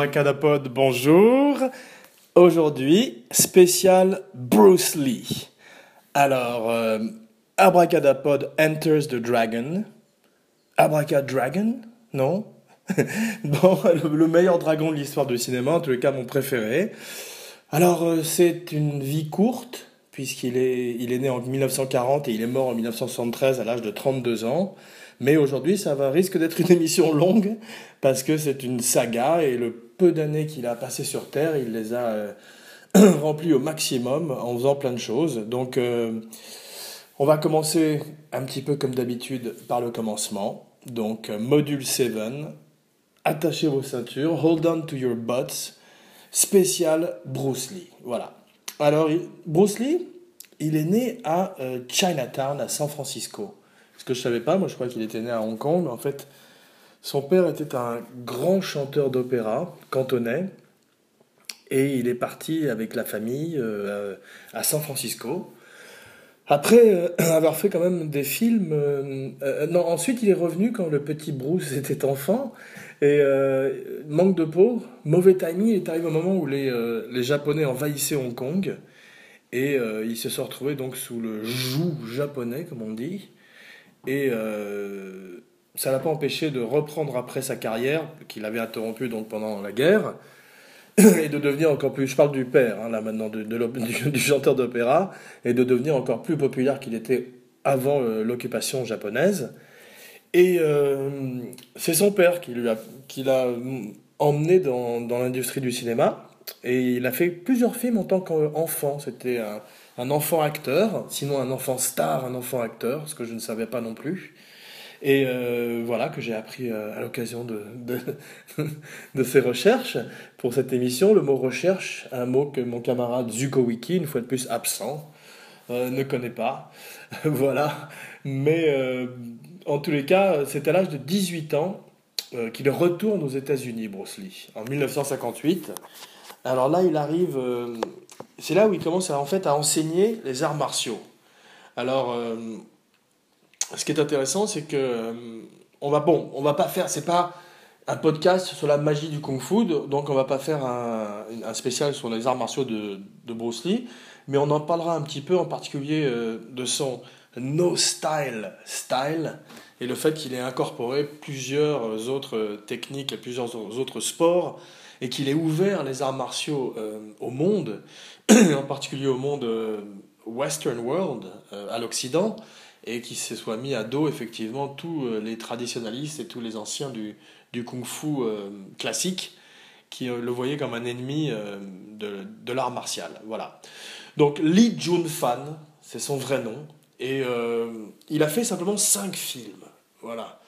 Abracadapod, bonjour. Aujourd'hui, spécial Bruce Lee. Alors, euh, Abracadapod enters the dragon. Abracadragon Non? Bon, le, meilleur dragon de l'histoire du cinéma, en tous les cas mon préféré. Alors, euh, c'est une vie courte, puisqu'il est, il est né en 1940 et il est mort en 1973 à l'âge de 32 ans. Mais aujourd'hui, ça va risque d'être une émission longue parce que c'est une saga et le peu d'années qu'il a passé sur Terre, il les a euh, remplis au maximum en faisant plein de choses. Donc, euh, on va commencer un petit peu comme d'habitude par le commencement. Donc, euh, module 7, attachez vos ceintures, hold on to your butts, spécial Bruce Lee. Voilà. Alors, Bruce Lee, il est né à Chinatown, à San Francisco. Ce que je savais pas, moi je crois qu'il était né à Hong Kong, mais en fait, son père était un grand chanteur d'opéra cantonais, et il est parti avec la famille euh, à San Francisco. Après euh, avoir fait quand même des films, euh, non, ensuite il est revenu quand le petit Bruce était enfant, et manque de peau, mauvais timing, il est arrivé au moment où les, les Japonais envahissaient Hong Kong, et il se sont retrouvés donc sous le joug japonais, comme on dit. Et euh, ça l'a pas empêché de reprendre après sa carrière, qu'il avait interrompue donc pendant la guerre, et de devenir encore plus, je parle du père, hein, là maintenant, de, du, chanteur d'opéra, et de devenir encore plus populaire qu'il était avant euh, l'occupation japonaise. Et euh, c'est son père qui l'a qui emmené dans, dans l'industrie du cinéma, et il a fait plusieurs films en tant qu'enfant. C'était un un enfant acteur, sinon un enfant star, un enfant acteur, ce que je ne savais pas non plus. Et euh, voilà que j'ai appris euh, à l'occasion de, de, ces recherches pour cette émission. Le mot recherche, un mot que mon camarade Zuko Wiki, une fois de plus absent, euh, ne connaît pas. voilà. Mais en tous les cas, c'est à l'âge de 18 ans qu'il retourne aux États-Unis, Bruce en 1958. Alors là, il arrive c'est là où il commence à, en fait à enseigner les arts martiaux. Alors, euh, ce qui est intéressant, c'est que euh, on va bon, on va pas faire, c'est pas un podcast sur la magie du kung-fu, donc on va pas faire un, spécial sur les arts martiaux de, de, Bruce Lee, mais on en parlera un petit peu, en particulier euh, de son no style style et le fait qu'il ait incorporé plusieurs autres techniques et plusieurs autres sports et qu'il ait ouvert les arts martiaux au monde en particulier au monde euh, Western World, euh, à l'Occident, et qui se soit mis à dos effectivement tous euh, les traditionalistes et tous les anciens du, du kung-fu classique qui le voyaient comme un ennemi de, de l'art martial. Voilà. Donc Lee Jun-fan, c'est son vrai nom, et il a fait simplement cinq films. Voilà.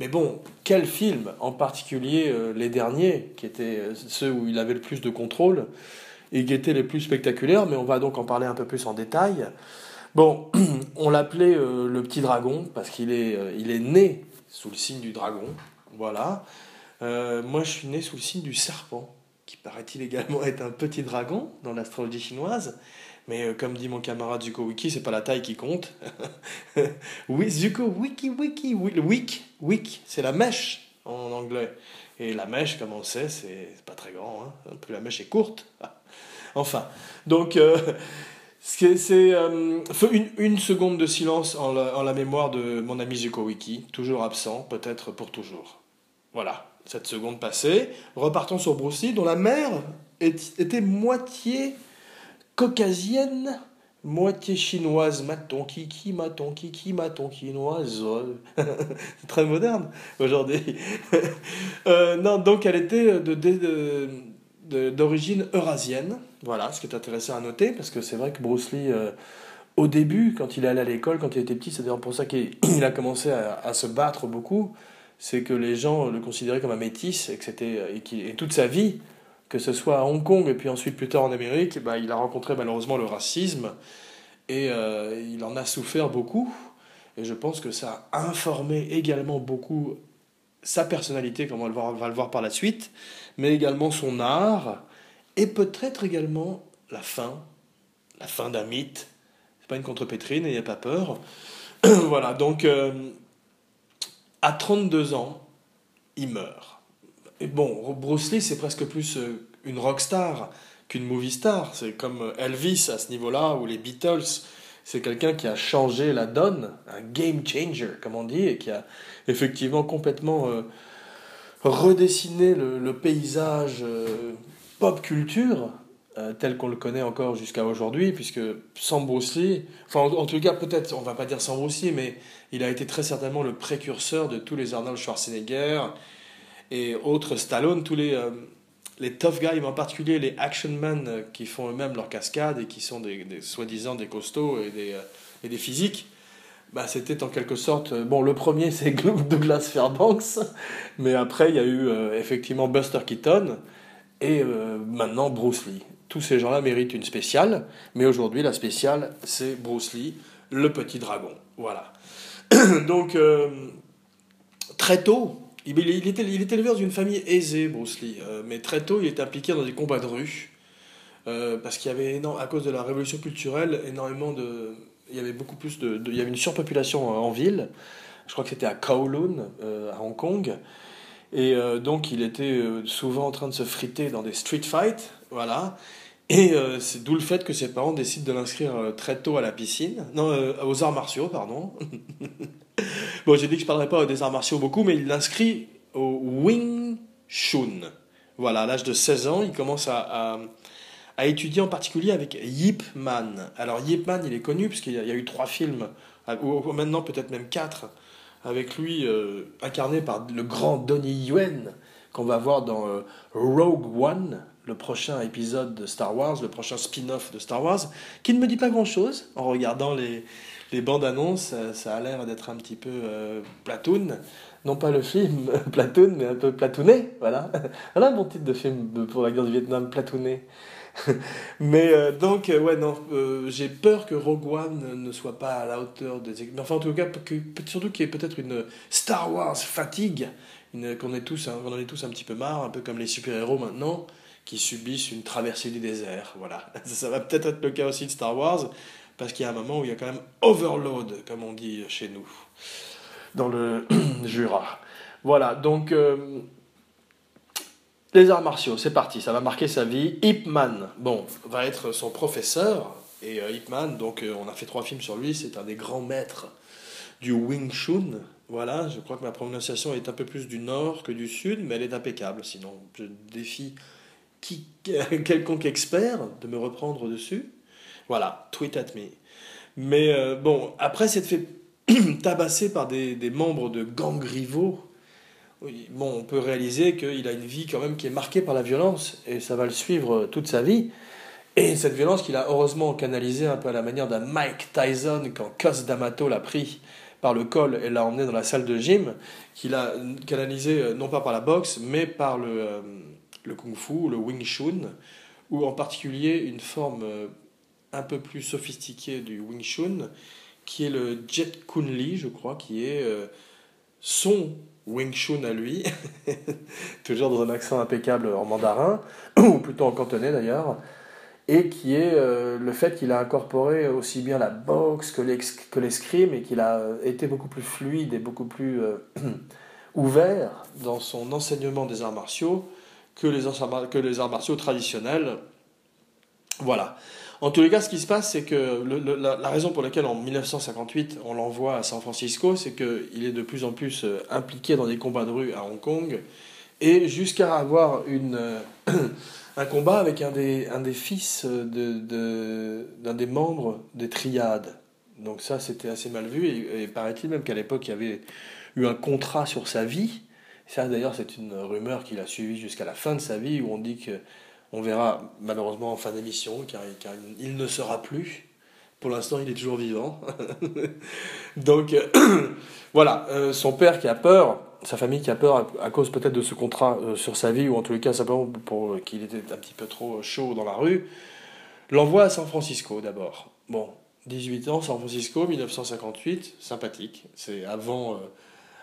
Mais bon, quels films, en particulier les derniers, qui étaient ceux où il avait le plus de contrôle, et qui étaient les plus spectaculaires, mais on va donc en parler un peu plus en détail. Bon, on l'appelait euh, le petit dragon parce qu'il est, euh, est né sous le signe du dragon. Voilà. Euh, moi, je suis né sous le signe du serpent, qui paraît-il également être un petit dragon dans l'astrologie chinoise. Mais comme dit mon camarade Zuko Wiki, c'est pas la taille qui compte. oui, Zuko Wiki Wiki, wick, wick, c'est la mèche en anglais. Et la mèche, comme on le sait, c'est pas très grand. Hein. La mèche est courte. Enfin, donc, euh, c'est euh, une, une, seconde de silence en la, mémoire de mon ami Zuko Wiki, toujours absent, peut-être pour toujours. Voilà, cette seconde passée. Repartons sur Bruce dont la mère était moitié caucasienne, moitié chinoise, maton kiki, maton kiki, maton chinoise. C'est très moderne aujourd'hui. Euh, non, donc elle était de, de d'origine eurasienne. Voilà, ce qui est intéressant à noter, parce que c'est vrai que Bruce Lee, euh, au début, quand il allé à l'école, quand il était petit, c'est d'ailleurs pour ça qu'il a commencé à, se battre beaucoup, c'est que les gens le considéraient comme un métis, et, que c'était, et, toute sa vie, que ce soit à Hong Kong et puis ensuite plus tard en Amérique, bah, il a rencontré malheureusement le racisme, et euh, il en a souffert beaucoup. Et je pense que ça a informé également beaucoup sa personnalité, comme on va le voir par la suite, mais également son art, et peut-être également la fin, la fin d'un mythe. C'est pas une contrepétrine, n'ayez pas peur. voilà, donc euh, à 32 ans, il meurt. Et bon, Bruce Lee, c'est presque plus une rockstar qu'une movie star. C'est comme Elvis à ce niveau-là, ou les Beatles. C'est quelqu'un qui a changé la donne, un game changer, comme on dit, et qui a effectivement complètement redessiner le, paysage euh, pop culture euh, tel qu'on le connaît encore jusqu'à aujourd'hui, puisque sans Bruce Lee, enfin en, tout cas peut-être, on va pas dire sans Bruce Lee, mais il a été très certainement le précurseur de tous les Arnold Schwarzenegger et autres Stallone, tous les, euh, les tough guys, mais en particulier les action men qui font eux-mêmes leurs cascades et qui sont des, soi-disant des costauds et des, et des physiques bah, c'était en quelque sorte. Euh, bon, le premier, c'est Douglas Fairbanks, mais après, il y a eu euh, effectivement Buster Keaton et euh, maintenant Bruce Lee. Tous ces gens-là méritent une spéciale, mais aujourd'hui, la spéciale, c'est Bruce Lee, le petit dragon. Voilà. Donc, très tôt, il, était, il élevé dans une famille aisée, Bruce Lee, mais très tôt, il était impliqué dans des combats de rue, parce qu'il y avait, à cause de la révolution culturelle, énormément de il y avait beaucoup plus de, il y avait une surpopulation euh, en ville. Je crois que c'était à Kowloon, euh, à Hong Kong. Et euh, donc, il était souvent en train de se friter dans des street fights. Voilà. Et c'est d'où le fait que ses parents décident de l'inscrire très tôt à la piscine. Non, aux arts martiaux, pardon. bon, j'ai dit que je parlerai pas des arts martiaux beaucoup, mais il l'inscrit au Wing Chun. Voilà, à l'âge de 16 ans, il commence à a étudié en particulier avec Yip Man. Alors Yip Man, il est connu puisqu'il y, a eu trois films, ou maintenant peut-être même quatre, avec lui euh, incarné par le grand Donnie Yuen qu'on va voir dans euh, Rogue One, le prochain épisode de Star Wars, le prochain spin-off de Star Wars, qui ne me dit pas grand-chose en regardant les, les bandes annonces. Ça, a l'air d'être un petit peu euh, platoon. Non pas le film Platoon, mais un peu platooné. Voilà. voilà mon titre de film pour la guerre du Vietnam, platooné. mais euh, donc, euh, ouais, non, euh, j'ai peur que Rogue One ne soit pas à la hauteur des. Mais enfin, en tout cas, surtout qu'il y ait peut-être une Star Wars fatigue, qu'on hein, en est tous un petit peu marre, un peu comme les super-héros maintenant, qui subissent une traversée du désert. Voilà. Ça va peut-être être le cas aussi de Star Wars, parce qu'il y a un moment où il y a quand même overload, comme on dit chez nous, dans le Jura. Voilà, donc. Les arts martiaux, c'est parti, ça va marquer sa vie. Ip Man, bon, va être son professeur. Et euh, donc euh, on a fait trois films sur lui, c'est un des grands maîtres du Wing Chun. Voilà, je crois que ma prononciation est un peu plus du nord que du sud, mais elle est impeccable. Sinon, je défie qui, quelconque expert de me reprendre dessus. Voilà, tweet at me. Mais euh, bon, après s'être fait tabasser par des, des membres de gangs rivaux, bon, on peut réaliser qu'il a une vie quand même qui est marquée par la violence, et ça va le suivre toute sa vie. Et cette violence qu'il a heureusement canalisée un peu à la manière d'un Mike Tyson quand Cos D'Amato l'a pris par le col et l'a emmené dans la salle de gym, qu'il a canalisé euh, non pas par la boxe, mais par le, euh, le kung fu, le wing chun, ou en particulier une forme euh, un peu plus sophistiquée du wing chun, qui est le Jet Kun Li, je crois, qui est son Wing Chun à lui, toujours dans un accent impeccable en mandarin, ou plutôt en cantonais d'ailleurs, et qui est euh, le fait qu'il a incorporé aussi bien la boxe que l'escrime et qu'il a été beaucoup plus fluide et beaucoup plus euh, ouvert dans son enseignement des arts martiaux que les arts martiaux traditionnels. Voilà. En tous les cas, ce qui se passe, c'est que la, raison pour laquelle en 1958 on l'envoie à San Francisco, c'est qu'il est de plus en plus euh, impliqué dans des combats de rue à Hong Kong, et jusqu'à avoir une, euh, un combat avec un des, un des fils d'un de, d'un des membres des triades. Donc ça, c'était assez mal vu, et, et paraît-il même qu'à l'époque, il y avait eu un contrat sur sa vie. Ça, d'ailleurs, c'est une rumeur qu'il a suivie jusqu'à la fin de sa vie, où on dit que on verra malheureusement en fin d'émission, car, il ne sera plus. Pour l'instant, il est toujours vivant. Donc, euh, voilà, euh, son père qui a peur, sa famille qui a peur à, cause peut-être de ce contrat euh, sur sa vie, ou en tous les cas simplement pour qu'il était un petit peu trop chaud dans la rue, l'envoie à San Francisco d'abord. Bon, 18 ans, San Francisco, 1958, sympathique. C'est avant,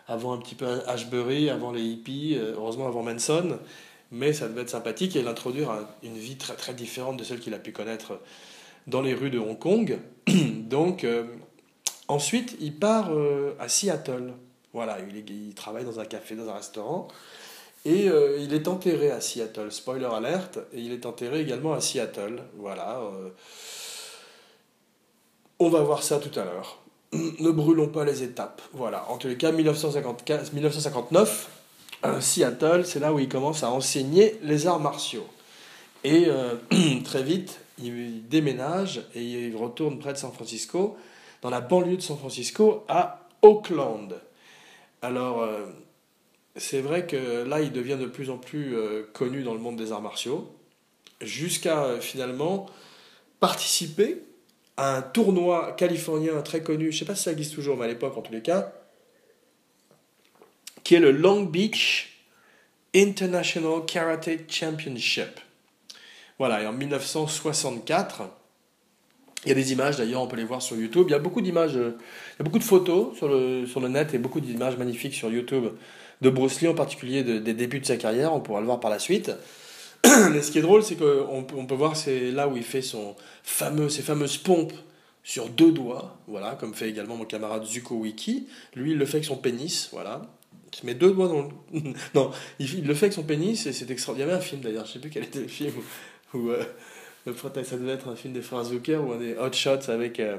avant un petit peu Ashbury, avant les hippies, heureusement avant Manson mais ça devait être sympathique et l'introduire à une vie très très différente de celle qu'il a pu connaître dans les rues de Hong Kong. Donc euh, ensuite, il part euh, à Seattle. Voilà, il, il, travaille dans un café, dans un restaurant. Et euh, il est enterré à Seattle. Spoiler alerte. Et il est enterré également à Seattle. Voilà. On va voir ça tout à l'heure. Ne brûlons pas les étapes. Voilà. En tous les cas, 1954, 1959, euh, Seattle, c'est là où il commence à enseigner les arts martiaux. Et euh, très vite, il déménage et il retourne près de San Francisco, dans la banlieue de San Francisco, à Oakland. Alors, euh, c'est vrai que là, il devient de plus en plus connu dans le monde des arts martiaux, jusqu'à finalement participer à un tournoi californien très connu, je ne sais pas si ça existe toujours, mais à l'époque en tous les cas, qui est le Long Beach International Karate Championship. Voilà, et en 1964, il y a des images d'ailleurs, on peut les voir sur YouTube. Il y a beaucoup d'images, euh, il y a beaucoup de photos sur le, sur le net et beaucoup d'images magnifiques sur YouTube de Bruce Lee, en particulier de- des débuts de sa carrière. On pourra le voir par la suite. Mais ce qui est drôle, c'est qu'on on peut voir, c'est là où il fait son fameux, ses fameuses pompes sur deux doigts, voilà, comme fait également mon camarade Zuko Wiki. Lui, il le fait avec son pénis, voilà. Se met deux doigts dans le... non, il, le fait avec son pénis et c'est extraordinaire. Il y avait un film d'ailleurs, je sais plus quel était le film où, où, euh, le ça devait être un film des frères Zucker ou un des Hot Shots avec euh,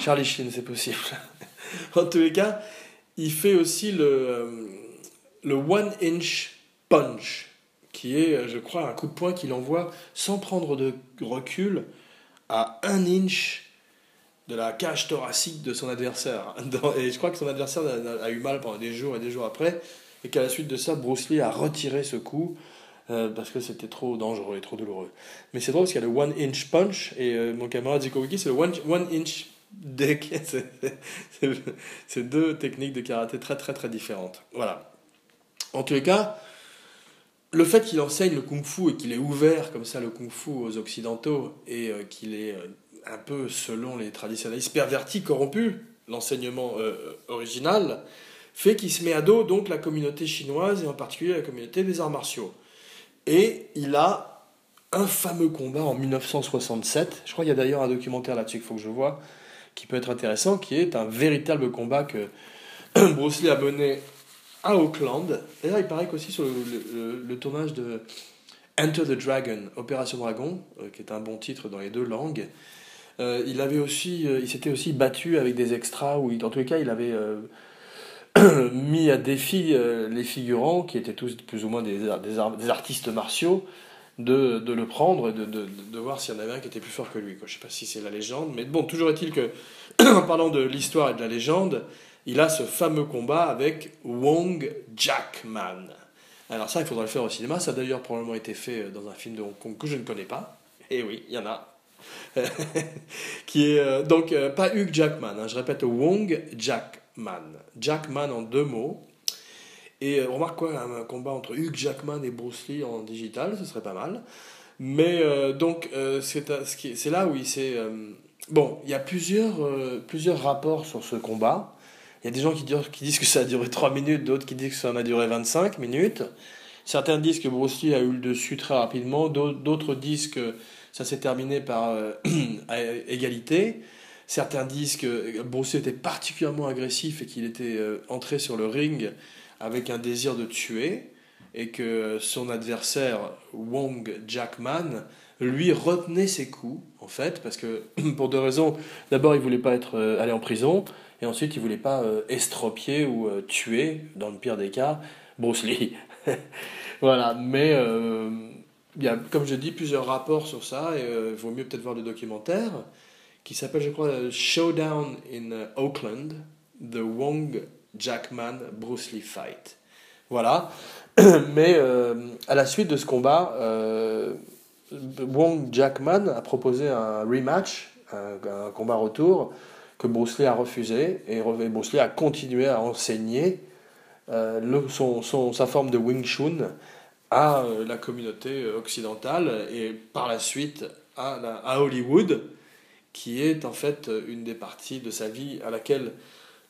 Charlie Sheen, c'est possible. en tous les cas, il fait aussi le, euh, le One Inch Punch, qui est, je crois, un coup de poing qu'il envoie sans prendre de recul à un inch de la cage thoracique de son adversaire. Et je crois que son adversaire a, eu mal pendant des jours et des jours après, et qu'à la suite de ça, Bruce Lee a retiré ce coup euh, parce que c'était trop dangereux et trop douloureux. Mais c'est drôle parce qu'il y a le one inch punch, et euh, mon camarade Zico Wiki, c'est le one, one inch deck. C'est- deux techniques de karaté très très très différentes. Voilà. En tous les cas, le fait qu'il enseigne le kung-fu et qu'il ait ouvert comme ça le kung-fu aux occidentaux et euh, qu'il euh, un peu, selon les traditionnalistes, perverti, corrompu l'enseignement euh, original, fait qu'il se met à dos donc la communauté chinoise et en particulier la communauté des arts martiaux. Et il a un fameux combat en 1967, je crois qu'il y a d'ailleurs un documentaire là-dessus qu'il faut que je vois, qui peut être intéressant, qui est un véritable combat que Bruce Lee a mené à Auckland. D'ailleurs, il paraît qu'aussi sur le tournage de Enter the Dragon, Opération Dragon, euh, qui est un bon titre dans les deux langues, euh, il avait aussi, euh, il s'était aussi battu avec des extras il- dans tous les cas, il avait euh, mis à défi les figurants, qui étaient tous plus ou moins des, ar- des, ar- des artistes martiaux, de, le prendre et de, voir s'il y en avait un qui était plus fort que lui. Je sais pas si c'est la légende, mais bon, toujours est-il que, en parlant de l'histoire et de la légende, il a ce fameux combat avec Wong Jackman. Alors ça, il faudra le faire au cinéma. Ça a d'ailleurs probablement été fait dans un film de Hong Kong que je ne connais pas. Et oui, il y en a. qui est euh, donc euh, pas Hugh Jackman, hein, je répète Wong Jackman. Jackman en deux mots. Et euh, remarque quoi, un, combat entre Hugh Jackman et Bruce Lee en digital, ce serait pas mal. Mais euh, donc c'est là où il bon, il y a plusieurs, plusieurs rapports sur ce combat. Il y a des gens qui disent, qui disent que ça a duré 3 minutes, d'autres qui disent que ça en a duré 25 minutes. Certains disent que Bruce Lee a eu le dessus très rapidement, d'au- d'autres disent que ça s'est terminé par euh, égalité. Certains disent que Bruce était particulièrement agressif et qu'il était euh, entré sur le ring avec un désir de tuer et que son adversaire Wong Jackman lui retenait ses coups en fait parce que pour deux raisons. D'abord il voulait pas être euh, aller en prison et ensuite il voulait pas euh, estropier ou tuer dans le pire des cas Bruce Lee. Voilà. Mais il y a comme je dis plusieurs rapports sur ça et euh, il vaut mieux peut-être voir le documentaire qui s'appelle je crois Showdown in euh, Oakland The Wong Jackman Bruce Lee Fight voilà mais euh, à la suite de ce combat, Wong Jackman a proposé un rematch, un, combat retour, que Bruce Lee a refusé. Et Bruce Lee a continué à enseigner son- sa forme de Wing Chun à euh, la communauté occidentale et par la suite à, à Hollywood, qui est en fait une des parties de sa vie à laquelle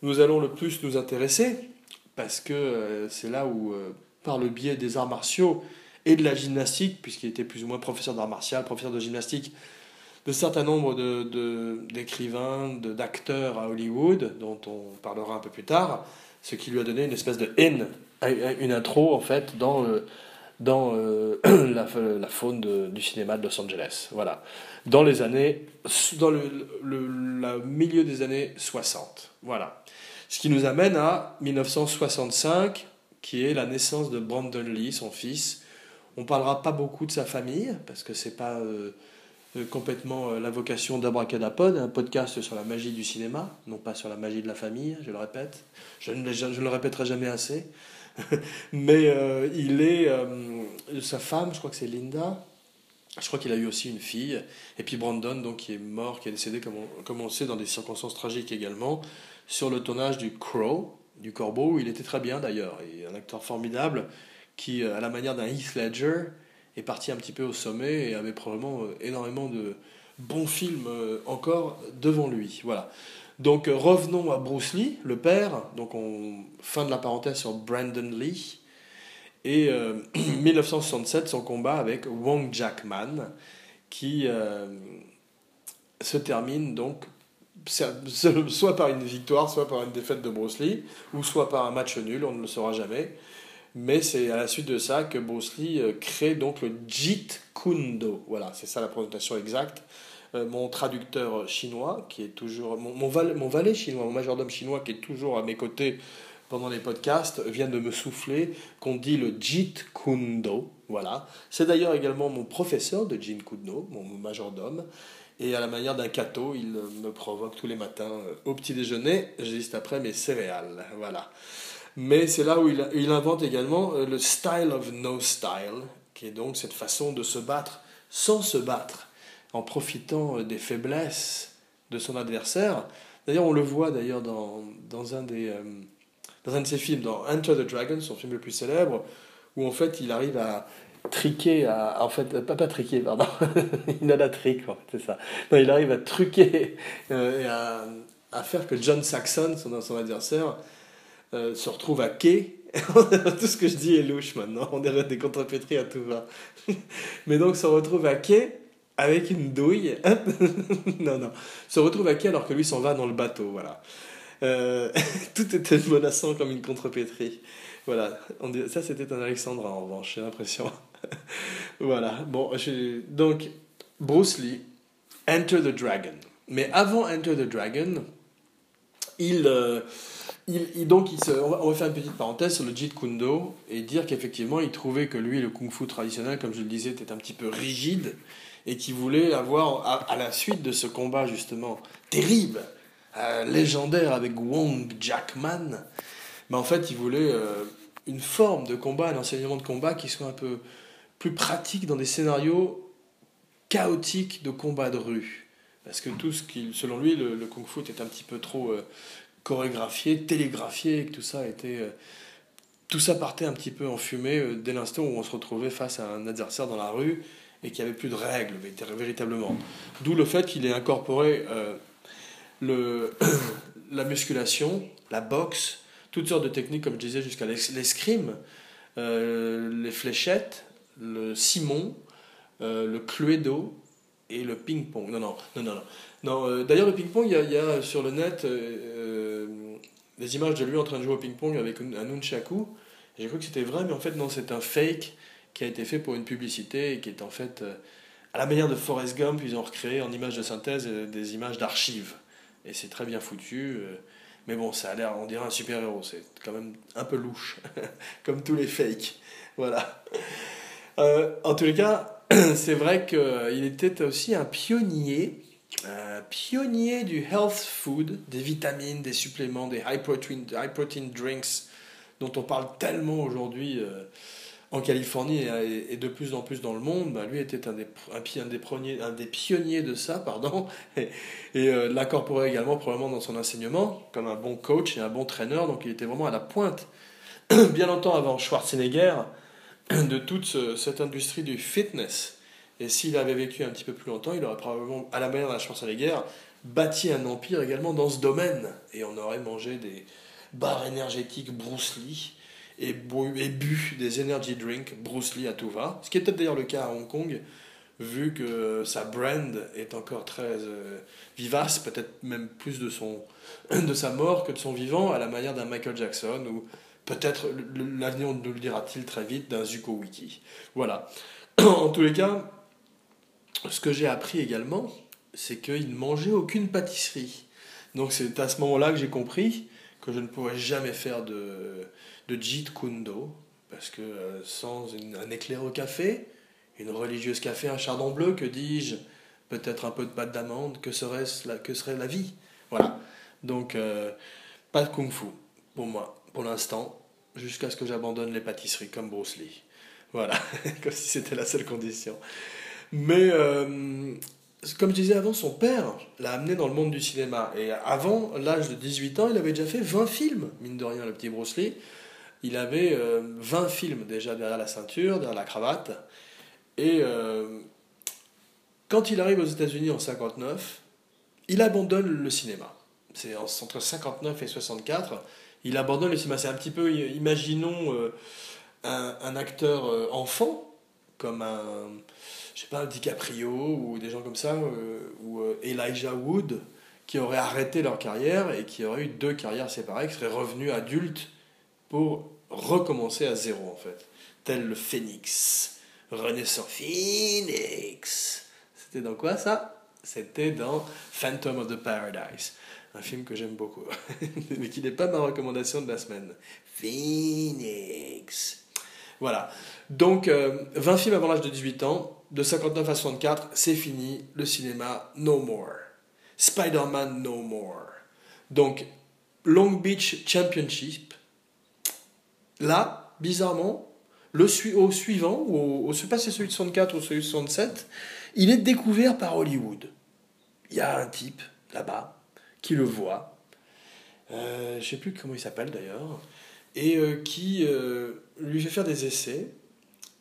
nous allons le plus nous intéresser, parce que euh, c'est là où, euh, par le biais des arts martiaux et de la gymnastique, puisqu'il était plus ou moins professeur d'art martial, professeur de gymnastique, de certain nombre d'écrivains, de, d'acteurs à Hollywood, dont on parlera un peu plus tard, ce qui lui a donné une espèce de in, une intro en fait dans, dans la, la, faune du cinéma de Los Angeles. Voilà. Dans les années, dans le, milieu des années 60. Voilà. Ce qui nous amène à 1965, qui est la naissance de Brandon Lee, son fils. On parlera pas beaucoup de sa famille, parce que c'est pas euh, euh, complètement euh, la vocation d'Abracadapod, un podcast sur la magie du cinéma, non pas sur la magie de la famille, je le répète. Je ne, le répéterai jamais assez. Mais il est. sa femme, je crois que c'est Linda. Je crois qu'il a eu aussi une fille. Et puis Brandon, donc, qui est mort, qui est décédé, comme on, comme on sait, dans des circonstances tragiques également, sur le tournage du Crow, du Corbeau, où il était très bien d'ailleurs, et un acteur formidable qui, euh, à la manière d'un Heath Ledger, est parti un petit peu au sommet et avait probablement euh, énormément de bons films euh, encore devant lui. Voilà. Donc revenons à Bruce Lee, le père. Donc on fin de la parenthèse sur Brandon Lee. Et 1967, son combat avec Wong Jackman, qui se termine donc soit par une victoire, soit par une défaite de Bruce Lee, ou soit par un match nul, on ne le saura jamais. Mais c'est à la suite de ça que Bruce Lee euh, crée donc le Jeet Kundo. Voilà, c'est ça la présentation exacte. Euh, mon traducteur chinois, qui est toujours. Mon, mon, valet chinois, mon majordome chinois, qui est toujours à mes côtés pendant les podcasts, vient de me souffler qu'on dit le Jeet Kundo. Voilà. C'est d'ailleurs également mon professeur de Jeet Kundo, mon majordome. Et à la manière d'un cateau, il me provoque tous les matins euh, au petit déjeuner, juste après mes céréales. Voilà. Mais c'est là où il, il, invente également euh, le style of no style, qui est donc cette façon de se battre sans se battre, en profitant euh, des faiblesses de son adversaire. D'ailleurs, on le voit d'ailleurs dans, dans, un des, dans un de ses films, dans Enter the Dragon, son film le plus célèbre, où en fait il arrive à triquer, à, en fait, pas, pas triquer, pardon, il a la trick, c'est ça. Il arrive à truquer euh, et à, à, faire que John Saxon, son, adversaire, euh, se retrouve à quai. tout ce que je dis est louche maintenant, on dirait des contrepétries à tout va. Mais donc se retrouve à quai avec une douille. non, non, se retrouve à quai alors que lui s'en va dans le bateau, voilà. Euh, tout était menaçant comme une contrepétrie. Voilà, ça c'était un Alexandra en revanche, j'ai l'impression. voilà, bon, donc Bruce Lee, Enter the Dragon. Mais avant Enter the Dragon, il, euh, il, donc on, va, faire une petite parenthèse sur le Jeet Kune et dire qu'effectivement il trouvait que lui, le kung fu traditionnel, comme je le disais, était un petit peu rigide et qu'il voulait avoir, à, la suite de ce combat justement terrible, euh, légendaire avec Wong Jackman, mais en fait il voulait euh, une forme de combat, un enseignement de combat qui soit un peu plus pratique dans des scénarios chaotiques de combat de rue. Parce que tout ce qui, selon lui, le, kung fu était un petit peu trop euh, chorégraphié, télégraphié, et que tout ça était. Tout ça partait un petit peu en fumée dès l'instant où on se retrouvait face à un adversaire dans la rue et qu'il n'y avait plus de règles, véritablement. D'où le fait qu'il ait incorporé le, la musculation, la boxe, toutes sortes de techniques, comme je disais, jusqu'à l'escrime, euh, les fléchettes, le simon, euh, le cluedo et le ping-pong. Non, non, non, non. non. Euh, D'ailleurs, le ping-pong, il y, a sur le net des images de lui en train de jouer au ping-pong avec un nunchaku. J'ai cru que c'était vrai, mais en fait, non, c'est un fake qui a été fait pour une publicité et qui est en fait, à la manière de Forrest Gump, ils ont recréé en images de synthèse des images d'archives. Et c'est très bien foutu. Mais bon, ça a l'air, on dirait un super-héros. C'est quand même un peu louche, comme tous les fakes. Voilà. Euh, en tous les cas, c'est vrai qu'il était aussi un pionnier, un pionnier du health food, des vitamines, des suppléments, des high protein, high protein drinks, dont on parle tellement aujourd'hui. Euh, en Californie et, de plus en plus dans le monde, bah, lui était un des, un, des premiers, un des pionniers de ça, pardon, et, euh, l'incorporait également probablement dans son enseignement, comme un bon coach et un bon trainer, donc il était vraiment à la pointe, bien longtemps avant Schwarzenegger, de toute cette industrie du fitness. Et s'il avait vécu un petit peu plus longtemps, il aurait probablement, à la manière de Schwarzenegger, bâti un empire également dans ce domaine. Et on aurait mangé des barres énergétiques Bruce Lee, et bu, bu des energy drinks Bruce Lee à tout va. Ce qui était d'ailleurs le cas à Hong Kong, vu que sa brand est encore très euh, vivace, peut-être même plus de, son, de sa mort que de son vivant, à la manière d'un Michael Jackson, ou peut-être l'avenir nous le dira-t-il très vite, d'un Zuko Wiki. Voilà. en tous les cas, ce que j'ai appris également, c'est qu'il ne mangeait aucune pâtisserie. Donc c'est à ce moment-là que j'ai compris que je ne pourrais jamais faire de, de Jeet Kundo, parce que euh, sans un éclair au café, une religieuse café, un chardon bleu, que dis-je, peut-être un peu de pâte d'amande, que serait, la, que serait la vie? Voilà. Donc, euh, pas de kung-fu, pour moi, pour l'instant, jusqu'à ce que j'abandonne les pâtisseries comme Bruce Lee. Voilà, comme si c'était la seule condition. Mais, euh, comme je disais avant, son père l'a amené dans le monde du cinéma. Et avant l'âge de 18 ans, il avait déjà fait 20 films, mine de rien, le petit Bruce Lee. Il avait 20 euh, films déjà derrière la ceinture, derrière la cravate. Et euh, quand il arrive aux États-Unis en 59, il abandonne le cinéma. C'est entre 59 et 64. Il abandonne le cinéma. C'est un petit peu, imaginons euh, un, acteur euh, enfant, comme un, je sais pas, un DiCaprio ou des gens comme ça, ou Elijah Wood, qui auraient arrêté leur carrière et qui auraient eu deux carrières séparées, qui seraient revenus adultes pour recommencer à zéro en fait, tel le phénix. Renaissance Phoenix. C'était dans quoi ça? C'était dans Phantom of the Paradise. Un film que j'aime beaucoup, mais qui n'est pas ma recommandation de la semaine. Phoenix. Voilà. Donc, 20 euh, films avant l'âge de 18 ans, de 59 à 64, c'est fini. Le cinéma, no more. Spider-Man, no more. Donc, Long Beach Championship. Là, bizarrement, le au suivant, au, je sais pas c'est celui de 64 ou celui de 67, il est découvert par Hollywood. Il y a un type là-bas qui le voit, euh, je sais plus comment il s'appelle d'ailleurs, et euh, qui euh, lui fait faire des essais.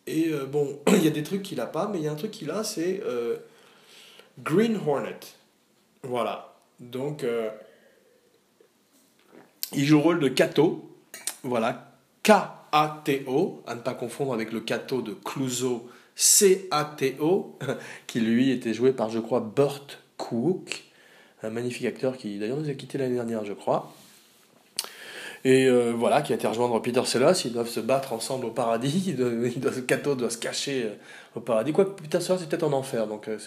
Et euh, bon, il y a des trucs qu'il a pas, mais il y a un truc qu'il a, c'est Green Hornet. Voilà. Donc, il joue le rôle de Kato. Voilà. K a-T-O, à ne pas confondre avec le Cato de Clouseau, C-A-T-O, qui lui était joué par, je crois, Burt Cook, un magnifique acteur qui d'ailleurs nous a quitté l'année dernière, je crois. Et euh, voilà, qui a été rejoindre Peter Sellers, ils doivent se battre ensemble au paradis, il Cato doit se cacher euh, au paradis. Quoi Peter Sellers est peut-être en enfer, donc euh,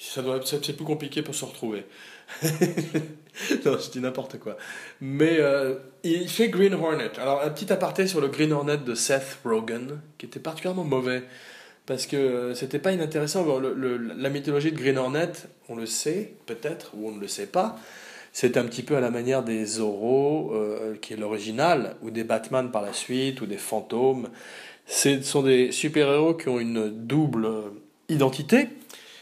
ça doit c'est plus compliqué pour se retrouver. non, je dis n'importe quoi. Mais euh, il fait Green Hornet. Alors, un petit aparté sur le Green Hornet de Seth Rogen, qui était particulièrement mauvais. Parce que euh, c'était pas inintéressant. la mythologie de Green Hornet, on le sait peut-être, ou on ne le sait pas. C'est un petit peu à la manière des Zorro, euh, qui est l'original, ou des Batman par la suite, ou des fantômes. Ce sont des super-héros qui ont une double identité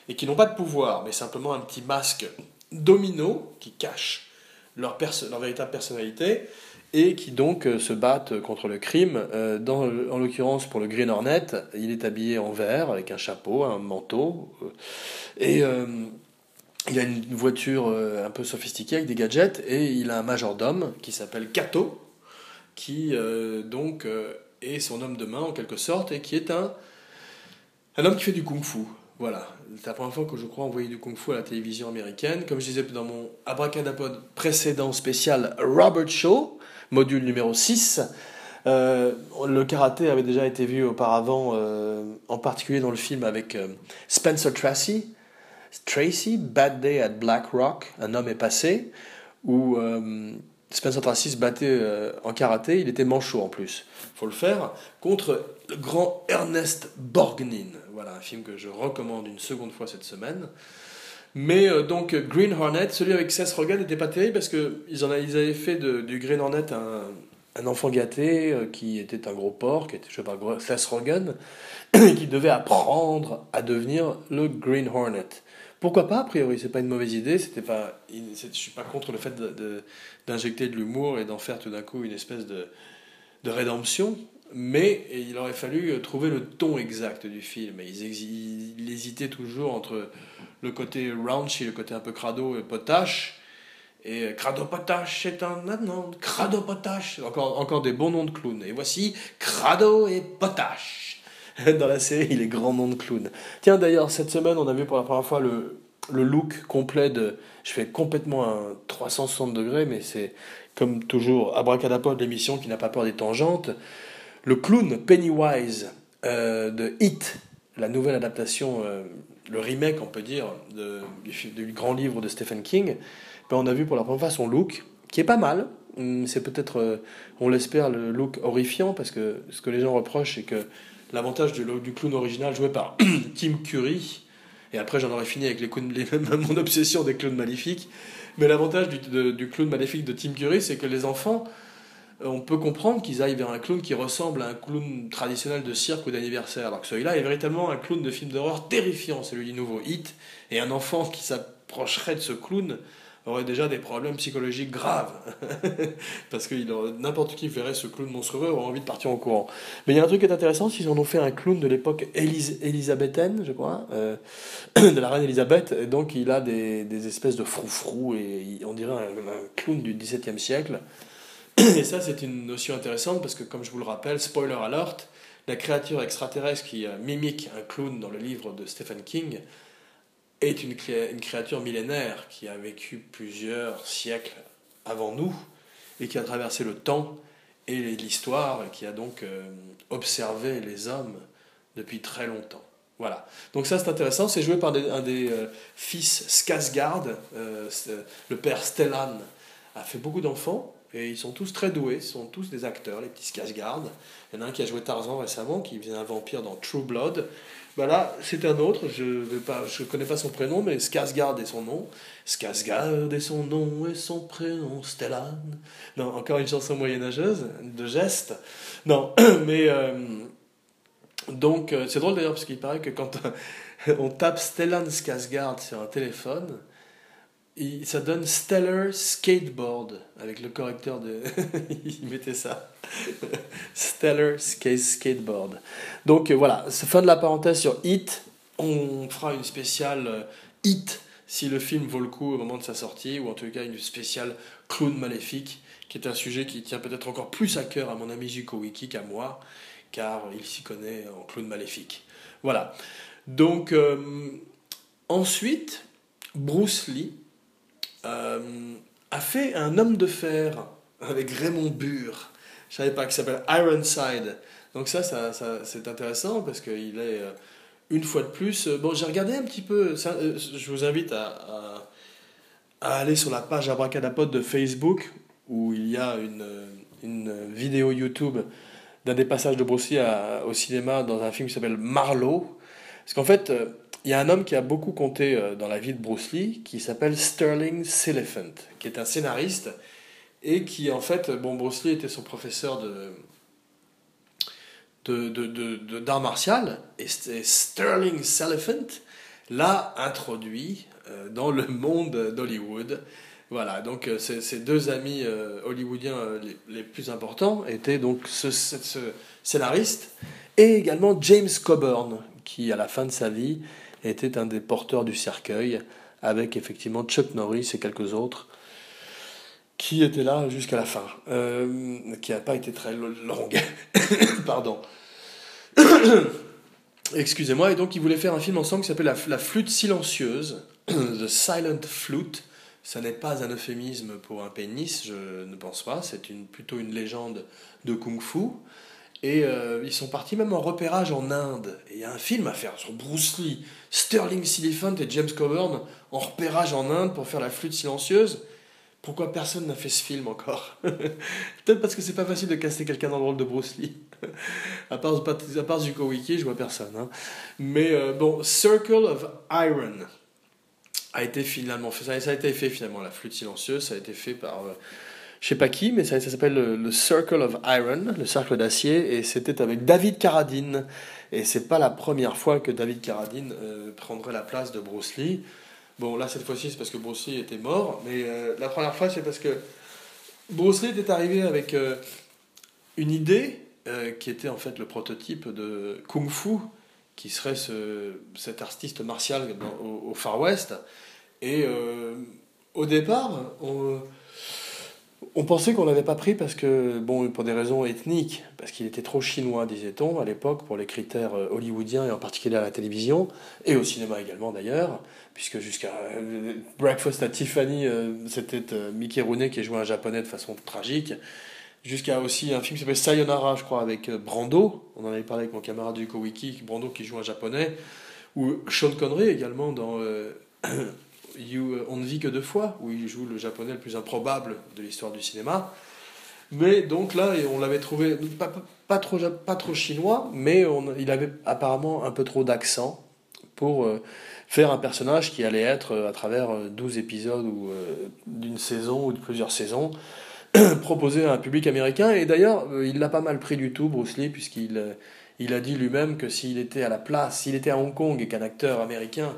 et qui n'ont pas de pouvoir, mais simplement un petit masque domino qui cache leur, véritable personnalité et qui donc euh, se battent contre le crime. Euh, en l'occurrence, pour le Green Hornet, il est habillé en vert avec un chapeau, un manteau, euh, et il a une voiture un peu sophistiquée avec des gadgets, et il a un majordome qui s'appelle Kato, qui donc est son homme de main en quelque sorte, et qui est un, un homme qui fait du kung-fu. Voilà, c'est la première fois que je crois envoyer du kung-fu à la télévision américaine. Comme je disais dans mon abracadapod précédent spécial Robert Shaw, module numéro 6, euh, le karaté avait déjà été vu auparavant, euh, en particulier dans le film avec euh, Spencer Tracy, Tracy, Bad Day at Black Rock, Un homme est passé, où Spencer Tracy se battait en karaté, il était manchot en plus, faut le faire, contre le grand Ernest Borgnine. Voilà, un film que je recommande une seconde fois cette semaine. Mais euh, donc Green Hornet, celui avec Seth Rogen n'était pas terrible parce qu'ils ils avaient fait du Green Hornet un, un enfant gâté euh, qui était un gros porc, qui était, je sais pas, Seth Rogen, qui devait apprendre à devenir le Green Hornet. Pourquoi pas, a priori, c'est pas une mauvaise idée, c'était pas, je suis pas contre le fait d'injecter de, de l'humour et d'en faire tout d'un coup une espèce de, de rédemption, mais il aurait fallu euh, trouver le ton exact du film. Ils, hésitaient toujours entre le côté raunchy, le côté un peu crado et potache. Et euh, Crado Potache c'est un nom. Crado Potache, encore, encore des bons noms de clowns. Et voici Crado et Potache. Dans la série, il est grand nom de clown. Tiens, d'ailleurs, cette semaine, on a vu pour la première fois le, look complet de. Je fais complètement un 360 degrés, mais c'est comme toujours abracadapod l'émission qui n'a pas peur des tangentes. Le clown Pennywise euh, de Hit, la nouvelle adaptation, euh, le remake, on peut dire, du, grand livre de Stephen King. Ben, on a vu pour la première fois son look, qui est pas mal. Hum, c'est peut-être, euh, on l'espère, le look horrifiant, parce que ce que les gens reprochent, c'est que l'avantage du, clown original joué par Tim Curry, et après j'en aurais fini avec les mon obsession des clowns maléfiques, mais l'avantage du, du, clown maléfique de Tim Curry, c'est que les enfants, euh, on peut comprendre qu'ils aillent vers un clown qui ressemble à un clown traditionnel de cirque ou d'anniversaire, alors que celui-là est véritablement un clown de film d'horreur terrifiant, celui du nouveau Hit, et un enfant qui s'approcherait de ce clown aurait déjà des problèmes psychologiques graves. Parce que n'importe qui verrait ce clown monstrueux aurait envie de partir en courant. Mais il y a un truc qui est intéressant, s'ils en ont fait un clown de l'époque élisabéthaine, je crois, euh, de la reine Élisabeth, et donc il a des, des espèces de froufrous, et on dirait un, clown du XVIIe siècle. Et ça, c'est une notion intéressante, parce que comme je vous le rappelle, spoiler alert, la créature extraterrestre qui euh, mimique un clown dans le livre de Stephen King, est une, une créature millénaire qui a vécu plusieurs siècles avant nous et qui a traversé le temps et l'histoire et qui a donc euh, observé les hommes depuis très longtemps. Voilà. Donc ça c'est intéressant. C'est joué par un des euh, fils Skarsgård. Euh, le père Stellan a fait beaucoup d'enfants et ils sont tous très doués. Ils sont tous des acteurs, les petits Skarsgård. Il y en a un qui a joué Tarzan récemment, qui vient un vampire dans True Blood. Bah là, c'est un autre, je ne connais pas son prénom, mais Skarsgård est son nom. Skarsgård est son nom et son prénom, Stellan. Non, encore une chanson moyenâgeuse, de geste. Non, mais... Euh, donc, euh, c'est drôle d'ailleurs, parce qu'il paraît que quand on tape Stellan Skarsgård sur un téléphone, ça donne Stellar Skateboard avec le correcteur de. il mettait ça. Stellar Skateboard. Donc euh, voilà, fin de la parenthèse sur Hit. On fera une spéciale euh, Hit si le film vaut le coup au moment de sa sortie, ou en tout cas une spéciale Clown Maléfique, qui est un sujet qui tient peut-être encore plus à cœur à mon ami Zuko Wiki qu'à moi, car il s'y connaît en Clown Maléfique. Voilà. Donc, euh, ensuite, Bruce Lee euh, a fait un homme de fer avec Raymond Burr. Je savais pas qu'il s'appelle Ironside. Donc ça, ça, c'est intéressant parce qu'il est euh, une fois de plus. Euh, bon, j'ai regardé un petit peu. je vous invite à, aller sur la page Abracadapod de Facebook où il y a une, vidéo YouTube d'un des passages de Lee au cinéma dans un film qui s'appelle Marlowe. Parce qu'en fait, il y a un homme qui a beaucoup compté euh, dans la vie de Bruce Lee, qui s'appelle Sterling Siliphant, qui est un scénariste, et qui en fait, bon, Bruce Lee était son professeur de d'art martial, et Sterling Siliphant l'a introduit euh, dans le monde d'Hollywood. Voilà, donc euh, ces deux amis hollywoodiens les, plus importants étaient donc ce, scénariste et également James Coburn, qui à la fin de sa vie était un des porteurs du cercueil, avec effectivement Chuck Norris et quelques autres qui étaient là jusqu'à la fin, euh, qui n'a pas été très longue. Pardon. Excusez-moi, et donc ils voulaient faire un film ensemble qui s'appelle la, flûte silencieuse, The Silent Flute. Ça n'est pas un euphémisme pour un pénis, je ne pense pas, c'est plutôt une légende de kung-fu. Et euh, ils sont partis même en repérage en Inde. Et il y a un film à faire sur Bruce Lee, Sterling Siliphant et James Coburn en repérage en Inde pour faire la flûte silencieuse. Pourquoi personne n'a fait ce film encore Peut-être parce que c'est pas facile de casser quelqu'un dans le rôle de Bruce Lee. à, part, à part Zuko Wiki, je vois personne. Hein. Mais euh, bon, Circle of Iron a été finalement fait. Ça, a été fait finalement, la flûte silencieuse. Ça a été fait par. Euh, je sais pas qui, mais ça, s'appelle le, Circle of Iron, le cercle d'acier, et c'était avec David Carradine. Et c'est pas la première fois que David Carradine euh, prendrait la place de Bruce Lee. Bon, là, cette fois-ci, c'est parce que Bruce Lee était mort, mais euh, la première fois, c'est parce que Bruce Lee était arrivé avec euh, une idée qui était en fait le prototype de Kung Fu, qui serait ce, cet artiste martial au, au, Far West. Et au départ, on On pensait qu'on l'avait pas pris parce que, bon, pour des raisons ethniques, parce qu'il était trop chinois, disait-on, à l'époque, pour les critères euh, hollywoodiens et en particulier à la télévision, et au cinéma également d'ailleurs, puisque jusqu'à euh, Breakfast at Tiffany, euh, c'était Mickey Rooney qui jouait un japonais de façon tragique, jusqu'à aussi un film qui s'appelle Sayonara, je crois, avec Brando, on en avait parlé avec mon camarade du Wiki, Brando qui joue un japonais, ou Sean Connery également dans You, On ne vit que deux fois, où il joue le japonais le plus improbable de l'histoire du cinéma. Mais donc là, on l'avait trouvé pas, pas, trop, pas trop chinois, mais il avait apparemment un peu trop d'accent pour euh, faire un personnage qui allait être, euh, à travers 12 euh, épisodes ou d'une saison ou de plusieurs saisons, proposé à un public américain. Et d'ailleurs, il l'a pas mal pris du tout, Bruce Lee, puisqu'il il a dit lui-même que s'il était à la place, s'il était à Hong Kong et qu'un acteur américain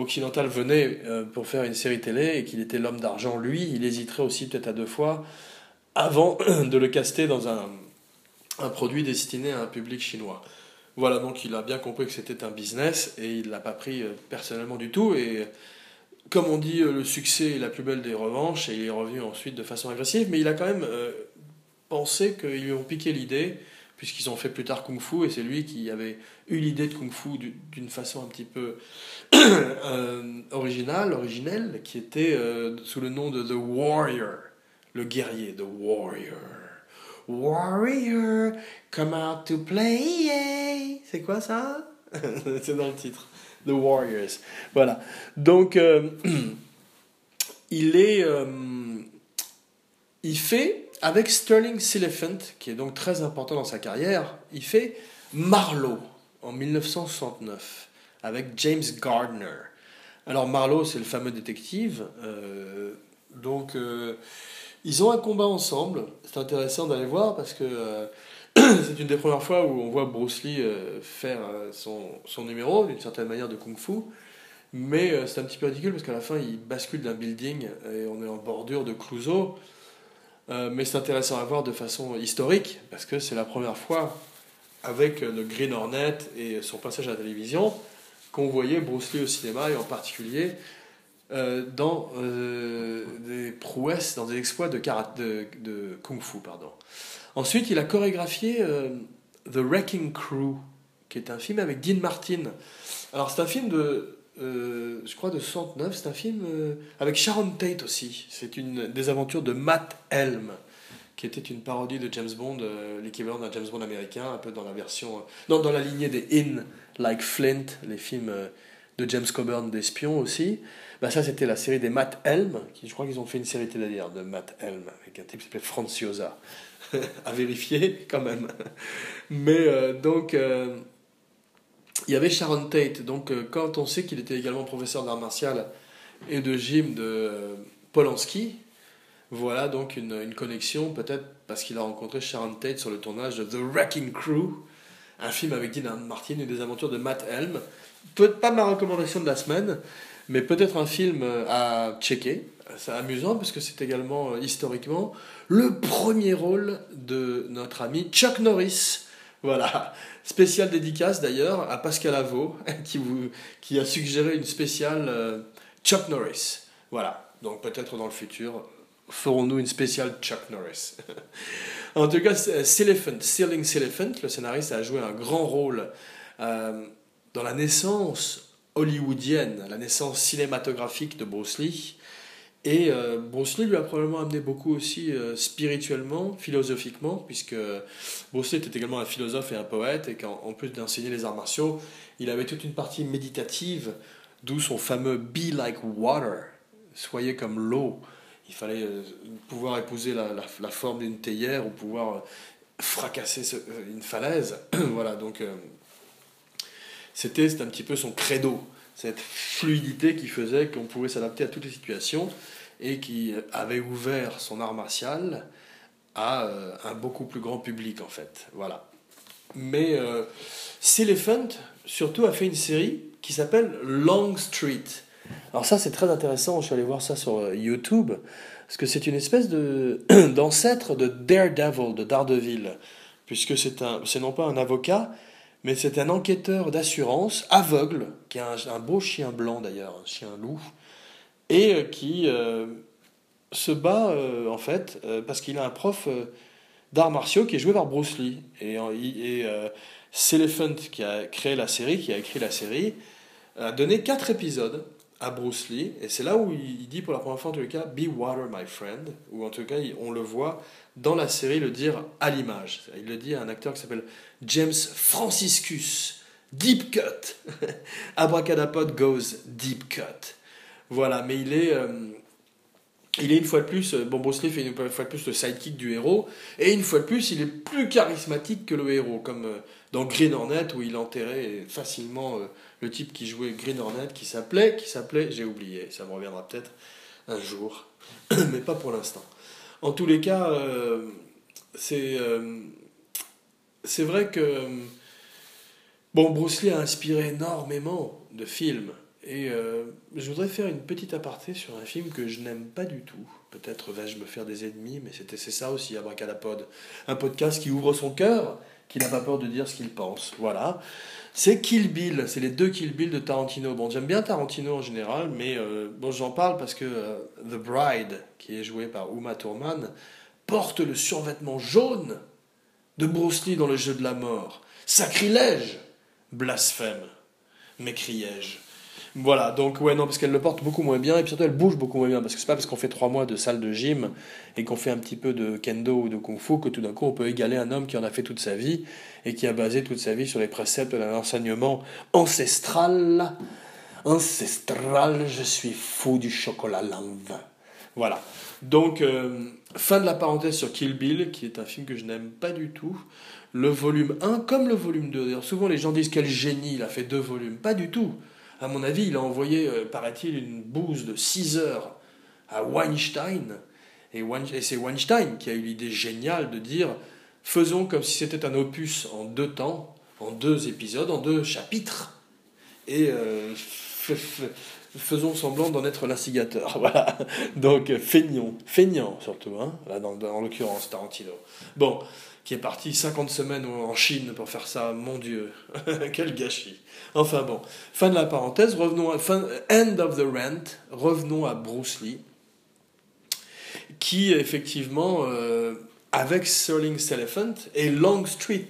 occidental venait pour faire une série télé et qu'il était l'homme d'argent, lui, il hésiterait aussi peut-être à deux fois avant de le caster dans un, produit destiné à un public chinois. Voilà, donc il a bien compris que c'était un business et il ne l'a pas pris euh, personnellement du tout. Et comme on dit, euh, le succès est la plus belle des revanches et il est revenu ensuite de façon agressive, mais il a quand même euh, pensé qu'ils lui ont piqué l'idée, puisqu'ils ont fait plus tard Kung Fu et c'est lui qui avait eu l'idée de Kung Fu d'une façon un petit peu originale, originelle, qui était sous le nom de The Warrior le guerrier, the warrior. Warrior, come out to play. C'est quoi ça? C'est dans le titre. The Warriors. Voilà. Donc, euh, il est. Euh, il fait, avec Sterling Siliphant, qui est donc très important dans sa carrière, il fait Marlowe en 1969 avec James Gardner. Alors Marlowe, c'est le fameux détective. Euh, donc ils ont un combat ensemble. C'est intéressant d'aller voir parce que euh, c'est une des premières fois où on voit Bruce Lee euh, faire euh, son, son, numéro d'une certaine manière de kung fu. Mais c'est un petit peu ridicule parce qu'à la fin, il bascule d'un building et on est en bordure de Clouseau. Mais c'est intéressant à voir de façon historique parce que c'est la première fois avec le Green Hornet et son passage à la télévision qu'on voyait Bruce Lee au cinéma et en particulier euh, dans euh, des prouesses, dans des exploits de, de, de, kung fu. Pardon. Ensuite, il a chorégraphié euh, The Wrecking Crew, qui est un film avec Dean Martin. Alors, c'est un film de, je crois, de 69. C'est un film avec Sharon Tate aussi. C'est une des aventures de Matt Helm, qui était une parodie de James Bond, l'équivalent d'un James Bond américain, un peu dans la version, non, dans la lignée des In Like Flint, les films de James Coburn d'espion aussi. Bah ça, c'était la série des Matt Helm, je crois qu'ils ont fait une série télé d'ailleurs de Matt Helm, avec un type qui s'appelait Franciosa. à vérifier quand même. Mais euh, donc, euh, il y avait Sharon Tate. Donc, euh, quand on sait qu'il était également professeur d'art martial et de gym de Polanski, voilà donc une, une connexion, peut-être parce qu'il a rencontré Sharon Tate sur le tournage de The Wrecking Crew, un film avec Dean Martin et des aventures de Matt Helm. Peut-être pas ma recommandation de la semaine, mais peut-être un film euh, à checker. C'est amusant parce que c'est également euh, historiquement le premier rôle de notre ami Chuck Norris. Voilà, spéciale dédicace d'ailleurs à Pascal Avaux qui, vous, qui a suggéré une spéciale euh, Chuck Norris. Voilà, donc peut-être dans le futur ferons-nous une spéciale Chuck Norris. en tout cas, Siliphant, Sealing Siliphant, le scénariste a joué un grand rôle dans la naissance hollywoodienne, la naissance cinématographique de Bruce Lee. Et euh, Bruce Lee lui a probablement amené beaucoup aussi euh, spirituellement, philosophiquement, puisque Bruce Lee était également un philosophe et un poète, et qu'en plus d'enseigner les arts martiaux, il avait toute une partie méditative, d'où son fameux Be like water, soyez comme l'eau. Il fallait euh, pouvoir épouser la, la, forme d'une théière ou pouvoir fracasser une falaise. voilà, donc c'était un petit peu son credo, cette fluidité qui faisait qu'on pouvait s'adapter à toutes les situations et qui avait ouvert son art martial à euh, un beaucoup plus grand public en fait. Voilà. Mais euh, surtout, a fait une série qui s'appelle Long Street. Alors ça, c'est très intéressant. Je suis allé voir ça sur euh, YouTube parce que c'est une espèce de d'ancêtre de Daredevil, de Daredevil, puisque c'est un, c'est non pas un avocat, mais c'est un enquêteur d'assurance aveugle, qui a un, beau chien blanc d'ailleurs, un chien loup, et euh, qui euh, se bat, euh, en fait, parce qu'il a un prof d'arts martiaux qui est joué par Bruce Lee. Et, et Celephant, qui a créé la série, qui a écrit la série, a donné quatre épisodes à Bruce Lee. Et c'est là où il, dit pour la première fois, en tout cas, Be water, my friend. Ou en tout cas, on le voit dans la série le dire à l'image. Il le dit à un acteur qui s'appelle James Franciscus. Deep cut. Abracadapod goes deep cut. Voilà, mais il est, euh, il est une fois de plus, euh, bon, Bruce Lee fait une fois de plus le sidekick du héros, et une fois de plus, il est plus charismatique que le héros, comme euh, dans Green Hornet, où il enterrait facilement le type qui jouait Green Hornet, qui s'appelait, qui s'appelait, j'ai oublié, ça me reviendra peut-être un jour, mais pas pour l'instant. En tous les cas, c'est c'est vrai que bon, Bruce Lee a inspiré énormément de films. Et euh, je voudrais faire une petite aparté sur un film que je n'aime pas du tout. Peut-être vais-je me faire des ennemis, mais c'est ça aussi, Abracadapod. Un podcast qui ouvre son cœur, qui n'a pas peur de dire ce qu'il pense. Voilà. C'est Kill Bill, c'est les deux Kill Bill de Tarantino. Bon, j'aime bien Tarantino en général, mais euh, bon, j'en parle parce que euh, The Bride, qui est joué par Uma Thurman, porte le survêtement jaune de Bruce Lee dans le jeu de la mort. Sacrilège Blasphème m'écriai-je. Voilà, donc ouais, non, parce qu'elle le porte beaucoup moins bien, et puis surtout elle bouge beaucoup moins bien, parce que c'est pas parce qu'on fait trois mois de salle de gym et qu'on fait un petit peu de kendo ou de kung fu que tout d'un coup on peut égaler un homme qui en a fait toute sa vie et qui a basé toute sa vie sur les préceptes d'un enseignement ancestral. Ancestral, je suis fou du chocolat vin. Voilà. Donc, euh, fin de la parenthèse sur Kill Bill, qui est un film que je n'aime pas du tout. Le volume 1, comme le volume 2. D'ailleurs, souvent les gens disent quel génie, il a fait deux volumes. Pas du tout. À mon avis, il a envoyé, euh, paraît-il, une bouse de 6 heures à Weinstein. Et, c'est Weinstein qui a eu l'idée géniale de dire faisons comme si c'était un opus en deux temps, en deux épisodes, en deux chapitres, et euh, faisons semblant d'en être l'instigateur. Voilà. Donc, feignons, feignant surtout, hein, là, dans, en l'occurrence, Tarantino. Bon, qui est parti 50 semaines en Chine pour faire ça, mon Dieu, quel gâchis. Enfin bon, fin de la parenthèse, revenons à, fin, end of the rent, revenons à Bruce Lee, qui effectivement, euh, avec Sterling Elephant et Long Street,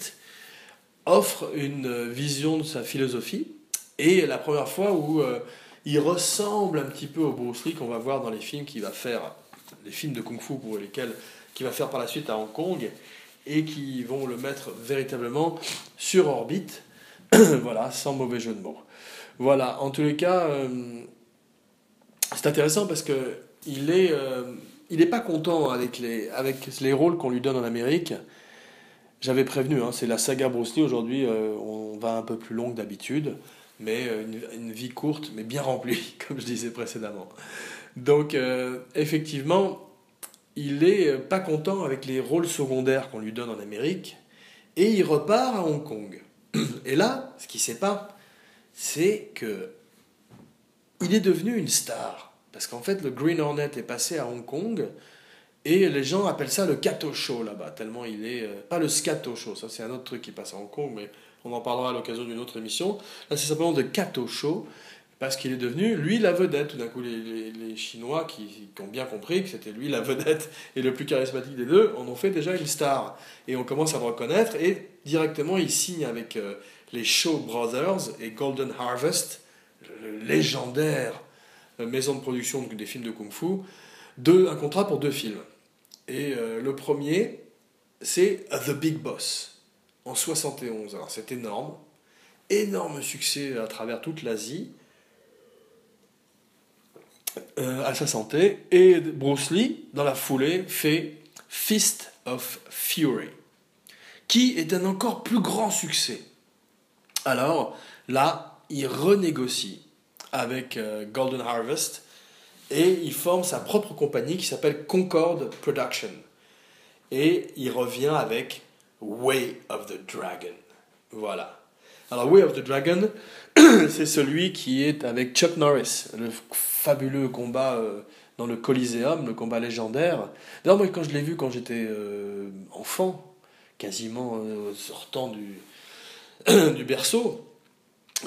offre une vision de sa philosophie, et la première fois où euh, il ressemble un petit peu au Bruce Lee qu'on va voir dans les films qu'il va faire, les films de kung fu pour lesquels qu'il va faire par la suite à Hong Kong, et qui vont le mettre véritablement sur orbite voilà, sans mauvais jeu de mots. Voilà, en tous les cas, euh, c'est intéressant parce que il est, euh, il n'est pas content avec les, avec les rôles qu'on lui donne en Amérique. J'avais prévenu, hein, c'est la saga Bruce aujourd'hui, euh, on va un peu plus longue d'habitude, mais une, vie courte, mais bien remplie, comme je disais précédemment. Donc, effectivement, il est pas content avec les rôles secondaires qu'on lui donne en Amérique, et il repart à Hong Kong. Et là, ce qui ne sait pas, c'est que il est devenu une star. Parce qu'en fait, le Green Hornet est passé à Hong Kong et les gens appellent ça le Kato Show là-bas, tellement il est. Euh, pas le Scato Show, ça c'est un autre truc qui passe à Hong Kong, mais on en parlera à l'occasion d'une autre émission. Là, c'est simplement le Kato Show parce qu'il est devenu, lui, la vedette. Tout d'un coup, les, les, Chinois qui, qui, ont bien compris que c'était lui la vedette et le plus charismatique des deux, en ont fait déjà une star. Et on commence à le reconnaître, et directement, il signe avec euh, les Shaw Brothers et Golden Harvest, légendaire euh, maison de production des films de kung-fu, un contrat pour deux films. Et euh, le premier, c'est The Big Boss, en 71. Alors c'est énorme, énorme succès à travers toute l'Asie. Euh, à sa santé. Et Bruce Lee, dans la foulée, fait Fist of Fury, qui est un encore plus grand succès. Alors là, il renégocie avec euh, Golden Harvest et il forme sa propre compagnie qui s'appelle Concord Production. Et il revient avec Way of the Dragon. Voilà. Alors Way of the Dragon, c'est celui qui est avec Chuck Norris, fabuleux combat euh, dans le Coliseum, le combat légendaire. D'ailleurs, moi, quand je l'ai vu quand j'étais euh, enfant, quasiment euh, sortant du, berceau,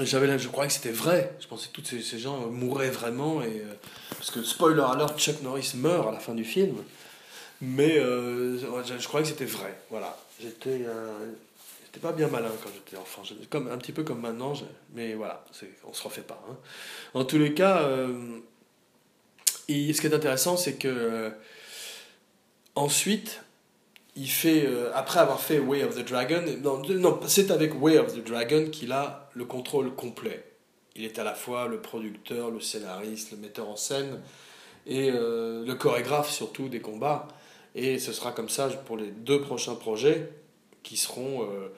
j'avais, je croyais que c'était vrai. Je pensais que tous ces, gens mouraient vraiment. Et, parce que, spoiler alert, Chuck Norris meurt à la fin du film. Mais je, je croyais que c'était vrai. Voilà. J'étais, j'étais pas bien malin quand j'étais enfant. Comme, un petit peu comme maintenant. mais voilà, on se refait pas. hein. En tous les cas, euh, et ce qui est intéressant, c'est que euh, ensuite, il fait, euh, après avoir fait Way of the Dragon, non, non c'est avec Way of the Dragon qu'il a le contrôle complet. Il est à la fois le producteur, le scénariste, le metteur en scène et euh, le chorégraphe surtout des combats. Et ce sera comme ça pour les deux prochains projets qui seront euh,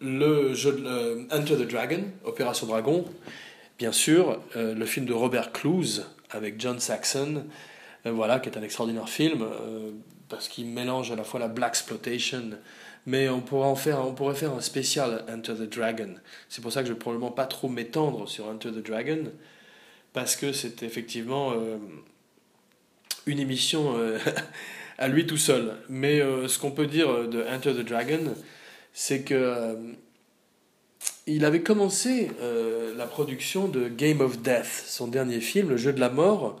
le jeu de, euh, Enter the Dragon, Opération Dragon, bien sûr, euh, le film de Robert Clouse avec John Saxon, euh, voilà, qui est un extraordinaire film parce qu'il mélange à la fois la black exploitation, mais on pourrait en faire, on pourrait faire un spécial Enter the Dragon. C'est pour ça que je vais probablement pas trop m'étendre sur Enter the Dragon parce que c'est effectivement une émission à lui tout seul. Mais euh, ce qu'on peut dire de Enter the Dragon, c'est que euh, il avait commencé euh, la production de Game of Death, son dernier film, le jeu de la mort,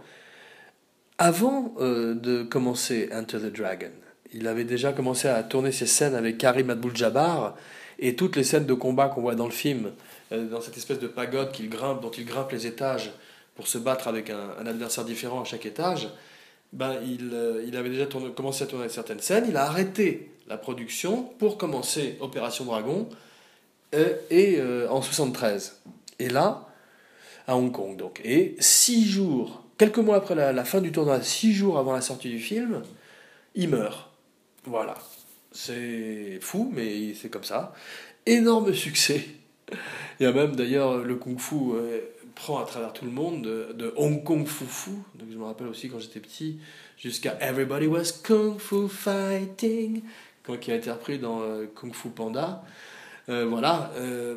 avant euh, de commencer Enter the Dragon. Il avait déjà commencé à tourner ses scènes avec Karim Abdul-Jabbar et toutes les scènes de combat qu'on voit dans le film, euh, dans cette espèce de pagode qu'il grimpe, dont il grimpe les étages pour se battre avec un adversaire différent à chaque étage. Ben, il, euh, il avait déjà commencé à tourner certaines scènes, il a arrêté la production pour commencer Opération Dragon euh, et euh, en 73. Et là, à Hong Kong donc. Et six jours, quelques mois après la, la fin du tournoi, six jours avant la sortie du film, il meurt. Voilà. C'est fou, mais c'est comme ça. Énorme succès. Il y a même d'ailleurs le Kung Fu euh, prend à travers tout le monde, de, Hong Kong Fu Fu, donc je me rappelle aussi quand j'étais petit, jusqu'à Everybody Was Kung Fu Fighting, quand, qui a été repris dans euh, Kung Fu Panda. Euh, voilà. euh,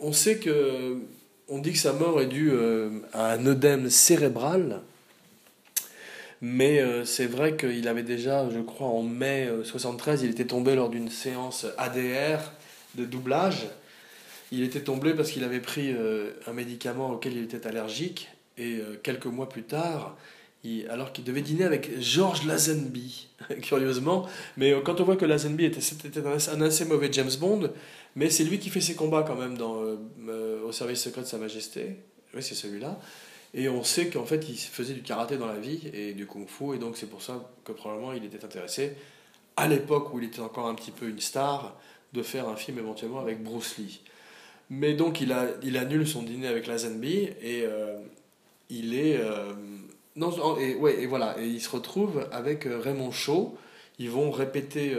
on sait que. On dit que sa mort est due à un œdème cérébral. Mais c'est vrai qu'il avait déjà, je crois, en mai euh, 73, il était tombé lors d'une séance ADR de doublage. Il était tombé parce qu'il avait pris euh, un médicament auquel il était allergique. Et euh, quelques mois plus tard, alors qu'il devait dîner avec George Lazenby, curieusement. Mais euh, quand on voit que Lazenby était, un, assez mauvais James Bond, mais c'est lui qui fait ses combats quand même dans, au service secret de Sa Majesté. Oui, c'est celui-là. Et on sait qu'en fait, il faisait du karaté dans la vie et du kung-fu, et donc c'est pour ça que probablement il était intéressé, à l'époque où il était encore un petit peu une star, de faire un film éventuellement avec Bruce Lee. Mais donc il, a, il annule son dîner avec Lazenby et euh, il est. euh, non, et, ouais, et voilà, et il se retrouve avec euh, Raymond Shaw. Ils vont répéter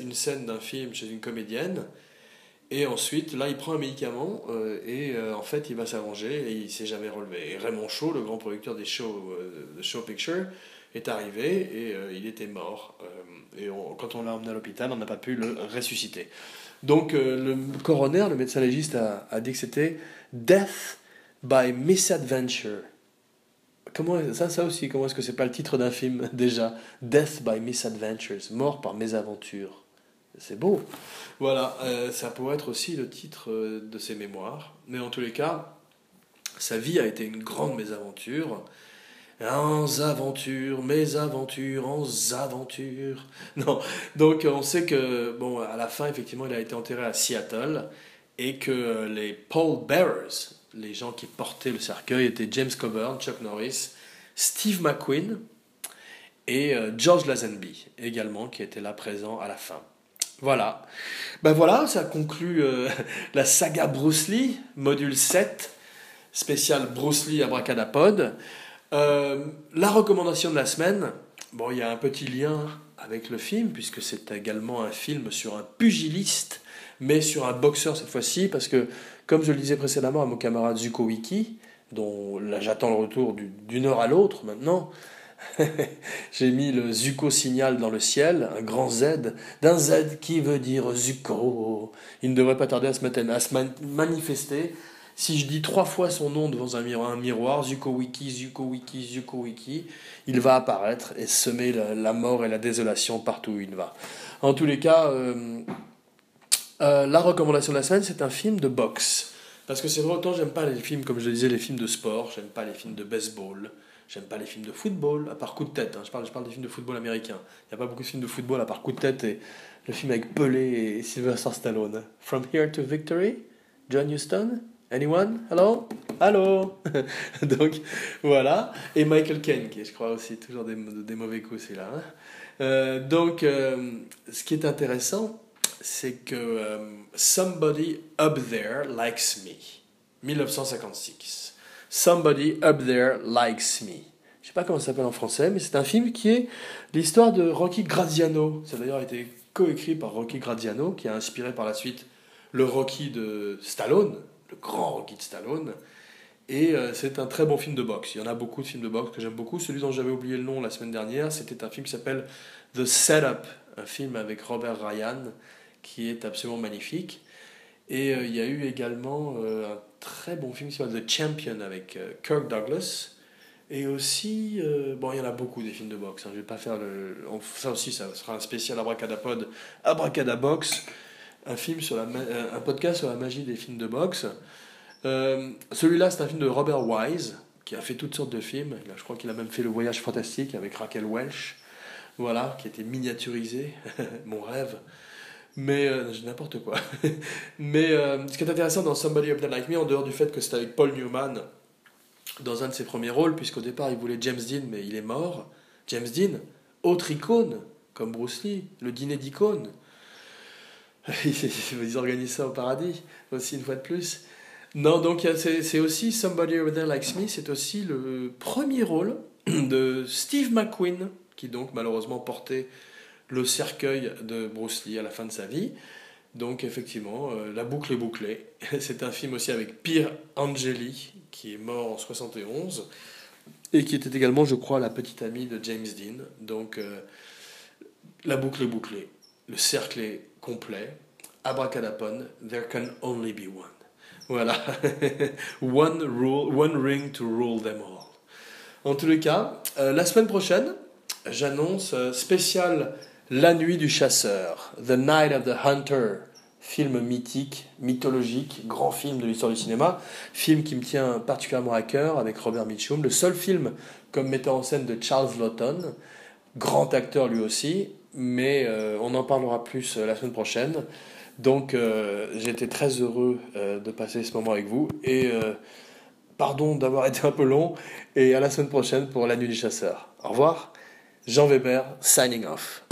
une scène d'un film chez une comédienne. Et ensuite, là, il prend un médicament et en fait, il va s'arranger et il s'est jamais relevé. Et Raymond Shaw, le grand producteur des shows, de Show Picture, est arrivé et euh, il était mort. Euh, et quand on l'a emmené à l'hôpital, on n'a pas pu le ressusciter. Donc, euh, le coroner, le médecin légiste, a, dit que c'était Death by Misadventure. Comment ça, ça aussi, comment est-ce que c'est pas le titre d'un film déjà? Death by Misadventures, mort par mésaventure. C'est beau. Voilà, ça pourrait être aussi le titre de ses mémoires. Mais en tous les cas, sa vie a été une grande mésaventure. En aventures, mésaventures, en aventures. Non, donc on sait que, bon, à la fin, effectivement, il a été enterré à Seattle et que euh, les pall bearers, les gens qui portaient le cercueil, étaient James Coburn, Chuck Norris, Steve McQueen et euh, George Lazenby également, qui étaient là présents à la fin. Voilà. Ben voilà, ça conclut euh, la saga Bruce Lee, module 7, spécial Bruce Lee Abracadapod. Euh, la recommandation de la semaine, bon, il y a un petit lien avec le film, puisque c'est également un film sur un pugiliste, mais sur un boxeur cette fois-ci, parce que, comme je le disais précédemment à mon camarade Zuko Wiki, dont là j'attends le retour du- d'une heure à l'autre maintenant, j'ai mis le Zuko signal dans le ciel, un grand Z, d'un Z qui veut dire Zuko. Il ne devrait pas tarder à se, à se man- manifester. Si je dis trois fois son nom devant un miroir, Zuko Wiki, Zuko Wiki, Zuko Wiki, il va apparaître et semer la, mort et la désolation partout où il va. En tous les cas, euh, euh, la recommandation de la semaine, c'est un film de boxe. Parce que c'est vrai, autant j'aime pas les films, comme je le disais, les films de sport, j'aime pas les films de baseball, j'aime pas les films de football, à part coup de tête. hein. Je, parle, je parle des films de football américains. Il n'y a pas beaucoup de films de football à part coup de tête et le film avec Pelé et Sylvester Stallone. From Here to Victory, John Huston, anyone? Hello? Hello? Donc voilà. Et Michael Caine, qui est, je crois aussi toujours des, mauvais coups, celui-là. hein. Euh, donc, euh, ce qui est intéressant, c'est que euh, Somebody Up There Likes Me, 1956. Somebody Up There Likes Me. Je sais pas comment ça s'appelle en français, mais c'est un film qui est l'histoire de Rocky Graziano. Ça a d'ailleurs été coécrit par Rocky Graziano, qui a inspiré par la suite le Rocky de Stallone, le grand Rocky de Stallone. Et euh, c'est un très bon film de boxe. Il y en a beaucoup de films de boxe que j'aime beaucoup. Celui dont j'avais oublié le nom la semaine dernière, c'était un film qui s'appelle The Setup, un film avec Robert Ryan, qui est absolument magnifique. Et euh, il y a eu également euh, un très bon film qui s'appelle The Champion avec Kirk Douglas. Et aussi, bon, il y en a beaucoup des films de boxe. hein. Je vais pas faire le. Ça aussi, ça sera un spécial Abracadapod, Abracadabox, un film sur la, euh, un podcast sur la magie des films de boxe. Euh, Celui-là, c'est un film de Robert Wise, qui a fait toutes sortes de films. Je crois qu'il a même fait Le Voyage Fantastique avec Raquel Welch, voilà, qui a été miniaturisé, mon rêve. Mais euh, n'importe quoi. Mais ce qui est intéressant dans Somebody Up There Like Me, en dehors du fait que c'est avec Paul Newman dans un de ses premiers rôles, puisqu'au départ il voulait James Dean, mais il est mort. James Dean, autre icône, comme Bruce Lee, le dîner d'icône. Ils organisent ça au paradis, aussi une fois de plus. Non, donc c'est aussi Somebody Over There Likes Me, c'est aussi le premier rôle de Steve McQueen, qui donc malheureusement portait le cercueil de Bruce Lee à la fin de sa vie. Donc effectivement, euh, la boucle est bouclée. C'est un film aussi avec Pierre Angeli, qui est mort en 71, et qui était également, je crois, la petite amie de James Dean. Donc euh, la boucle est bouclée, le cercle est complet. Abracadapone, there can only be one. Voilà. one rule, one ring to rule them all. En tous les cas, euh, la semaine prochaine, j'annonce euh, spécial La nuit du chasseur, The Night of the Hunter, film mythique, mythologique, grand film de l'histoire du cinéma, film qui me tient particulièrement à cœur avec Robert Mitchum, le seul film comme metteur en scène de Charles Lawton, grand acteur lui aussi, mais euh, on en parlera plus euh, la semaine prochaine. Donc euh, été très heureux de passer ce moment avec vous et pardon d'avoir été un peu long et à la semaine prochaine pour la nuit du chasseur. Au revoir, Jean Weber, signing off.